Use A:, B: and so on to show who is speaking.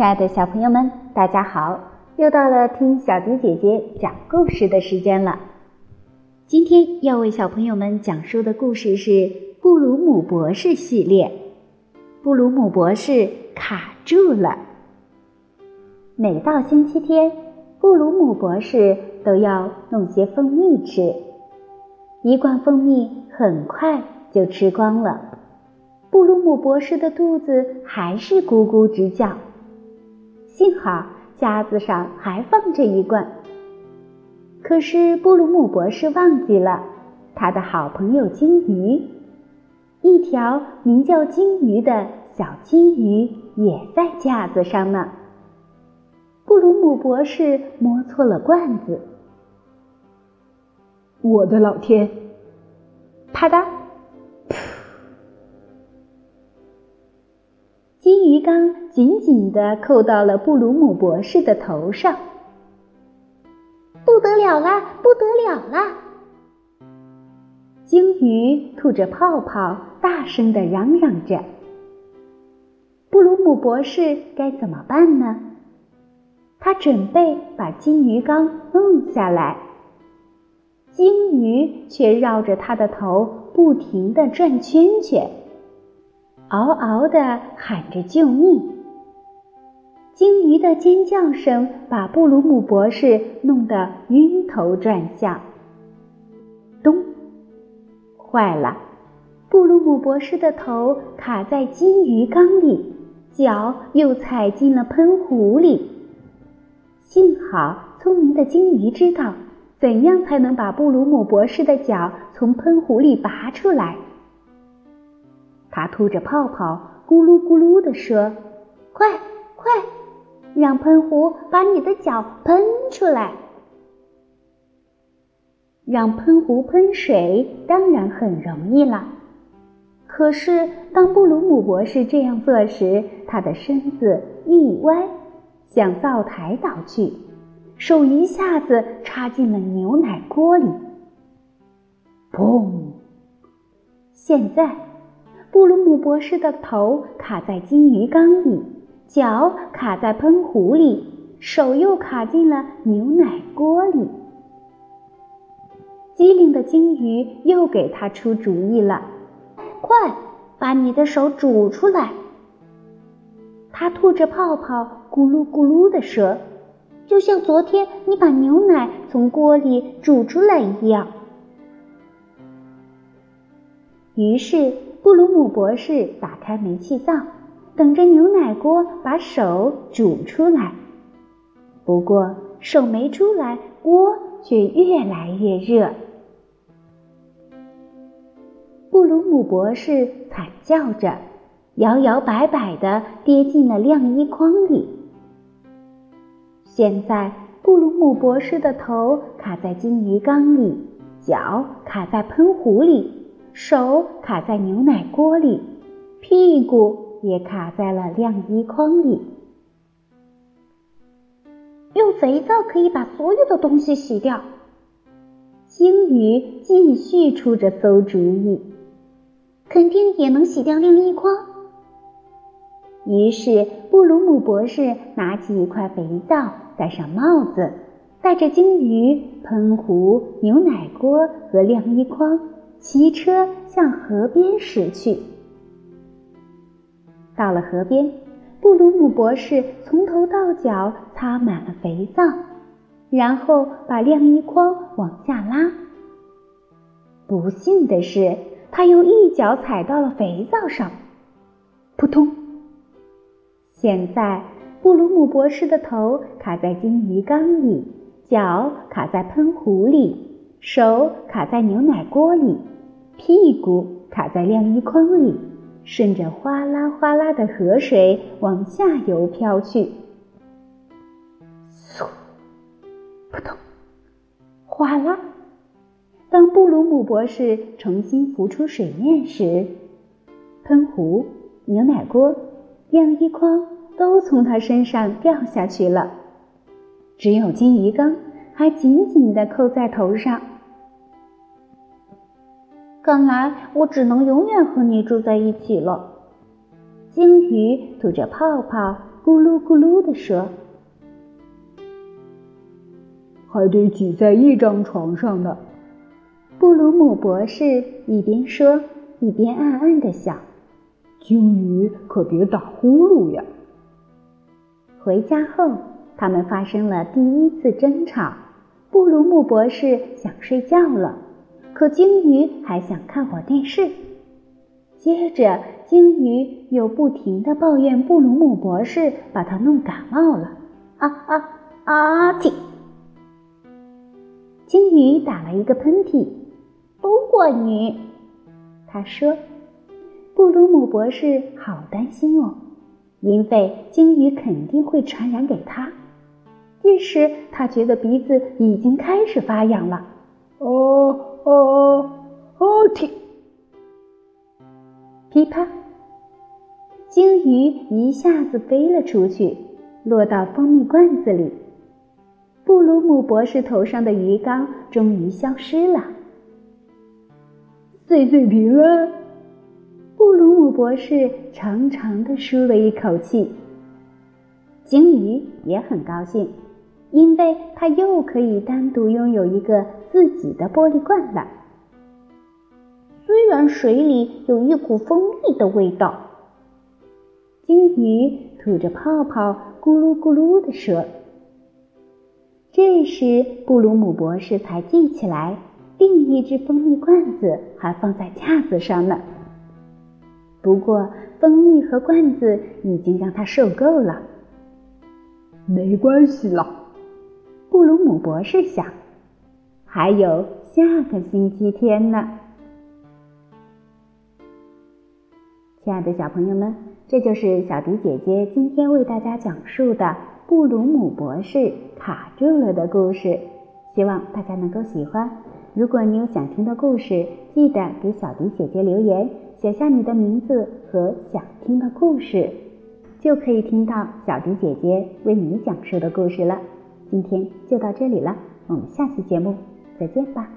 A: 亲爱的小朋友们，大家好！又到了听小迪姐姐讲故事的时间了。今天要为小朋友们讲述的故事是《布鲁姆博士》系列。布鲁姆博士卡住了。每到星期天，布鲁姆博士都要弄些蜂蜜吃。一罐蜂蜜很快就吃光了，布鲁姆博士的肚子还是咕咕直叫。幸好架子上还放着一罐，可是布鲁姆博士忘记了他的好朋友金鱼，一条名叫金鱼的小金鱼也在架子上呢。布鲁姆博士摸错了罐子，
B: 我的老天！
A: 啪嗒。金鱼缸紧紧地扣到了布鲁姆博士的头上，不得了啦，不得了啦！鲸鱼吐着泡泡，大声地嚷嚷着。布鲁姆博士该怎么办呢？他准备把金鱼缸弄下来，鲸鱼却绕着他的头不停地转圈圈。嗷嗷地喊着救命！鲸鱼的尖叫声把布鲁姆博士弄得晕头转向。咚！坏了！布鲁姆博士的头卡在金鱼缸里，脚又踩进了喷壶里。幸好聪明的鲸鱼知道怎样才能把布鲁姆博士的脚从喷壶里拔出来。他吐着泡泡，咕噜咕噜地说：“快快，让喷壶把你的脚喷出来。让喷壶喷水当然很容易了。可是当布鲁姆博士这样做时，他的身子一歪，向灶台倒去，手一下子插进了牛奶锅里。砰！现在。”布鲁姆博士的头卡在金鱼缸里，脚卡在喷壶里，手又卡进了牛奶锅里。机灵的金鱼又给他出主意了：“快把你的手煮出来！”他吐着泡泡，咕噜咕噜地说：“就像昨天你把牛奶从锅里煮出来一样。”于是。布鲁姆博士打开煤气灶，等着牛奶锅把手煮出来。不过手没出来，锅却越来越热。布鲁姆博士惨叫着，摇摇摆摆的跌进了晾衣筐里。现在，布鲁姆博士的头卡在金鱼缸里，脚卡在喷壶里。手卡在牛奶锅里，屁股也卡在了晾衣筐里。用肥皂可以把所有的东西洗掉。鲸鱼继续出着馊主意，肯定也能洗掉晾衣筐。于是布鲁姆博士拿起一块肥皂，戴上帽子，带着鲸鱼、喷壶、牛奶锅和晾衣筐。骑车向河边驶去。到了河边，布鲁姆博士从头到脚擦满了肥皂，然后把晾衣筐往下拉。不幸的是，他又一脚踩到了肥皂上，扑通！现在，布鲁姆博士的头卡在金鱼缸里，脚卡在喷壶里。手卡在牛奶锅里，屁股卡在晾衣筐里，顺着哗啦哗啦的河水往下游飘去。嗖，扑通，哗啦！当布鲁姆博士重新浮出水面时，喷壶、牛奶锅、晾衣筐都从他身上掉下去了，只有金鱼缸还紧紧地扣在头上。看来我只能永远和你住在一起了。鲸鱼吐着泡泡，咕噜咕噜地说：“
B: 还得挤在一张床上呢。”
A: 布鲁姆博士一边说，一边暗暗的想：“
B: 鲸鱼可别打呼噜呀。”
A: 回家后，他们发生了第一次争吵。布鲁姆博士想睡觉了，可鲸鱼还想看会儿电视。接着，鲸鱼又不停的抱怨布鲁姆博士把他弄感冒了。啊啊啊！嚏！鲸鱼打了一个喷嚏。不过你，他说，布鲁姆博士好担心哦，因为鲸鱼肯定会传染给他。这时，他觉得鼻子已经开始发痒了。
B: 哦哦哦！嚏！
A: 噼啪，鲸鱼一下子飞了出去，落到蜂蜜罐子里。布鲁姆博士头上的鱼缸终于消失了。
B: 岁岁平安！
A: 布鲁姆博士长长的舒了一口气。鲸鱼也很高兴，因为它又可以单独拥有一个自己的玻璃罐了。虽然水里有一股蜂蜜的味道，鲸鱼吐着泡泡，咕噜咕噜地说。这时，布鲁姆博士才记起来，另一只蜂蜜罐子还放在架子上呢。不过，蜂蜜和罐子已经让他受够了。
B: 没关系了，
A: 布鲁姆博士想，还有下个星期天呢。亲爱的小朋友们，这就是小迪姐姐今天为大家讲述的布鲁姆博士卡住了的故事。希望大家能够喜欢。如果你有想听的故事，记得给小迪姐姐留言，写下你的名字和想听的故事，就可以听到小迪姐姐为你讲述的故事了。今天就到这里了，我们下期节目再见吧。